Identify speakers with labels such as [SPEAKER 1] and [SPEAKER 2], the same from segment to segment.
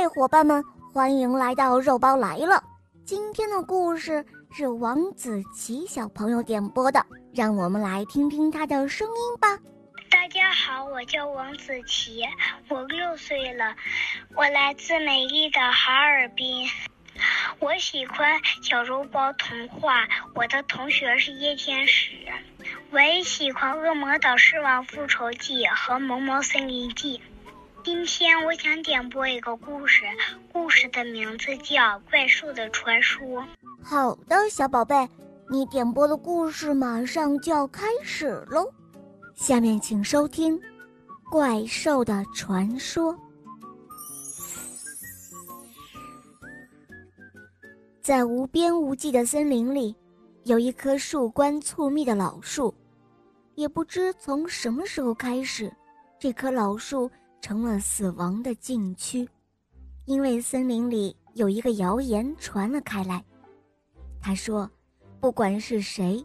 [SPEAKER 1] 嗨，伙伴们，欢迎来到肉包来了。今天的故事是王子琪小朋友点播的，让我们来听听他的声音吧。
[SPEAKER 2] 大家好，我叫王子琪，我六岁了，我来自美丽的哈尔滨。我喜欢小肉包童话，我的同学是叶天使。我也喜欢《恶魔岛狮王复仇记》和《萌萌森林记》。今天我想点播一个故事，故事的名字叫《怪兽的传说》。
[SPEAKER 1] 好的，小宝贝，你点播的故事马上就要开始喽。下面请收听《怪兽的传说》。在无边无际的森林里，有一棵树冠粗密的老树。也不知从什么时候开始，这棵老树成了死亡的禁区，因为森林里有一个谣言传了开来。他说，不管是谁，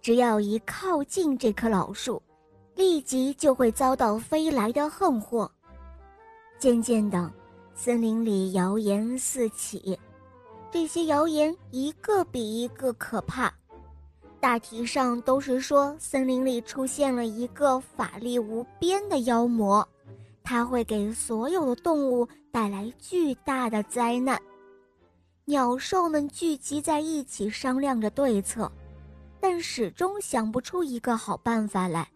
[SPEAKER 1] 只要一靠近这棵老树，立即就会遭到飞来的横祸。渐渐的，森林里谣言四起，这些谣言一个比一个可怕。大体上都是说，森林里出现了一个法力无边的妖魔，它会给所有的动物带来巨大的灾难。鸟兽们聚集在一起商量着对策，但始终想不出一个好办法来。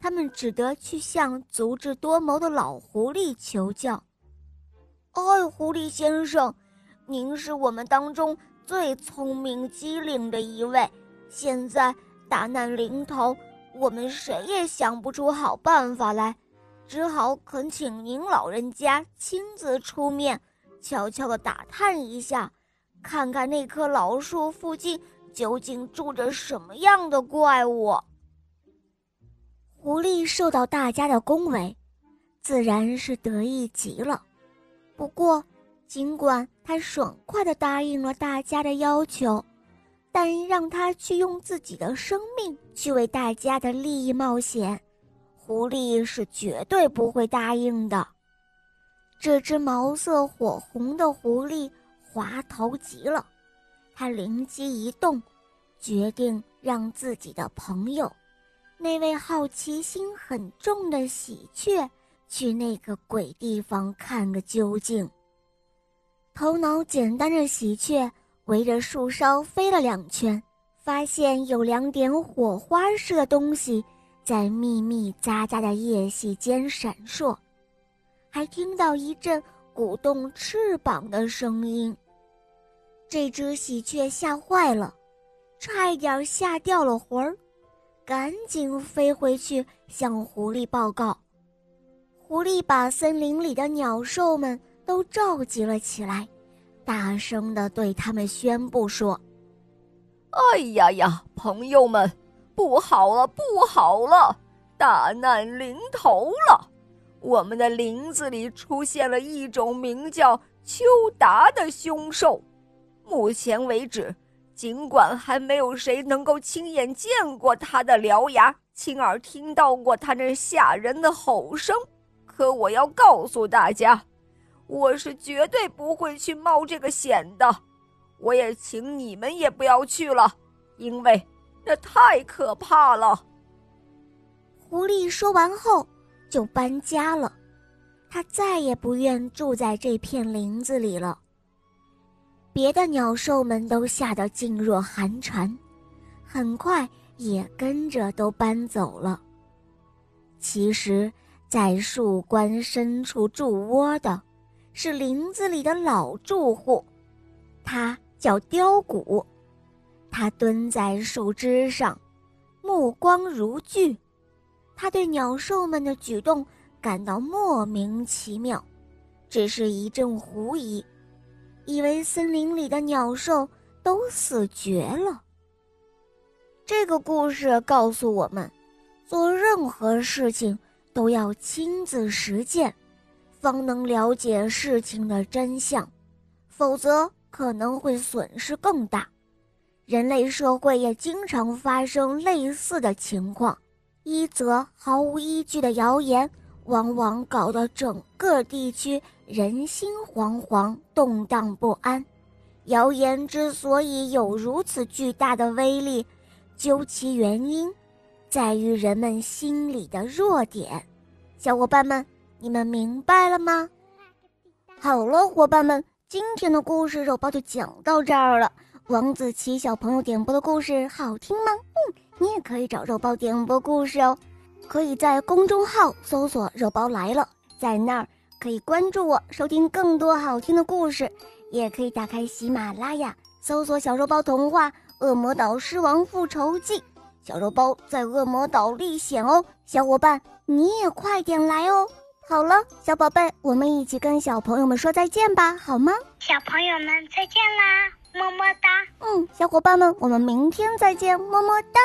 [SPEAKER 1] 他们只得去向足智多谋的老狐狸求教。哎，狐狸先生，您是我们当中最聪明机灵的一位。现在大难临头，我们谁也想不出好办法来，只好恳请您老人家亲自出面，悄悄地打探一下，看看那棵老树附近究竟住着什么样的怪物。狐狸受到大家的恭维，自然是得意极了。不过，尽管他爽快地答应了大家的要求。但让他去用自己的生命去为大家的利益冒险，狐狸是绝对不会答应的。这只毛色火红的狐狸滑头极了，他灵机一动，决定让自己的朋友，那位好奇心很重的喜鹊，去那个鬼地方看个究竟。头脑简单的喜鹊。围着树梢飞了两圈，发现有两点火花似的东西在密密匝匝的叶隙间闪烁，还听到一阵鼓动翅膀的声音。这只喜鹊吓坏了，差一点吓掉了魂儿，赶紧飞回去向狐狸报告。狐狸把森林里的鸟兽们都召集了起来。大声地对他们宣布说：“
[SPEAKER 3] 哎呀呀，朋友们，不好了，不好了，大难临头了！我们的林子里出现了一种名叫秋达的凶兽。目前为止，尽管还没有谁能够亲眼见过它的獠牙，亲耳听到过它那吓人的吼声，可我要告诉大家。”我是绝对不会去冒这个险的，我也请你们也不要去了，因为那太可怕了。
[SPEAKER 1] 狐狸说完后就搬家了，他再也不愿住在这片林子里了。别的鸟兽们都吓得噤若寒蝉，很快也跟着都搬走了。其实，在树冠深处筑窝的。是林子里的老住户，他叫雕骨。他蹲在树枝上，目光如炬。他对鸟兽们的举动感到莫名其妙，只是一阵狐疑，以为森林里的鸟兽都死绝了。这个故事告诉我们，做任何事情都要亲自实践。方能了解事情的真相，否则可能会损失更大。人类社会也经常发生类似的情况，一则毫无依据的谣言往往搞得整个地区人心惶惶、动荡不安。谣言之所以有如此巨大的威力，究其原因，在于人们心里的弱点。小伙伴们，你们明白了吗？好了，伙伴们，今天的故事肉包就讲到这儿了。王子琪小朋友点播的故事好听吗？嗯，你也可以找肉包点播故事哦，可以在公众号搜索“肉包来了”，在那儿可以关注我，收听更多好听的故事。也可以打开喜马拉雅，搜索“小肉包童话《恶魔岛狮王复仇记》”，小肉包在恶魔岛历险哦，小伙伴你也快点来哦。好了，小宝贝，我们一起跟小朋友们说再见吧，好吗？
[SPEAKER 2] 小朋友们再见啦，么么哒。
[SPEAKER 1] 嗯，小伙伴们，我们明天再见，么么哒。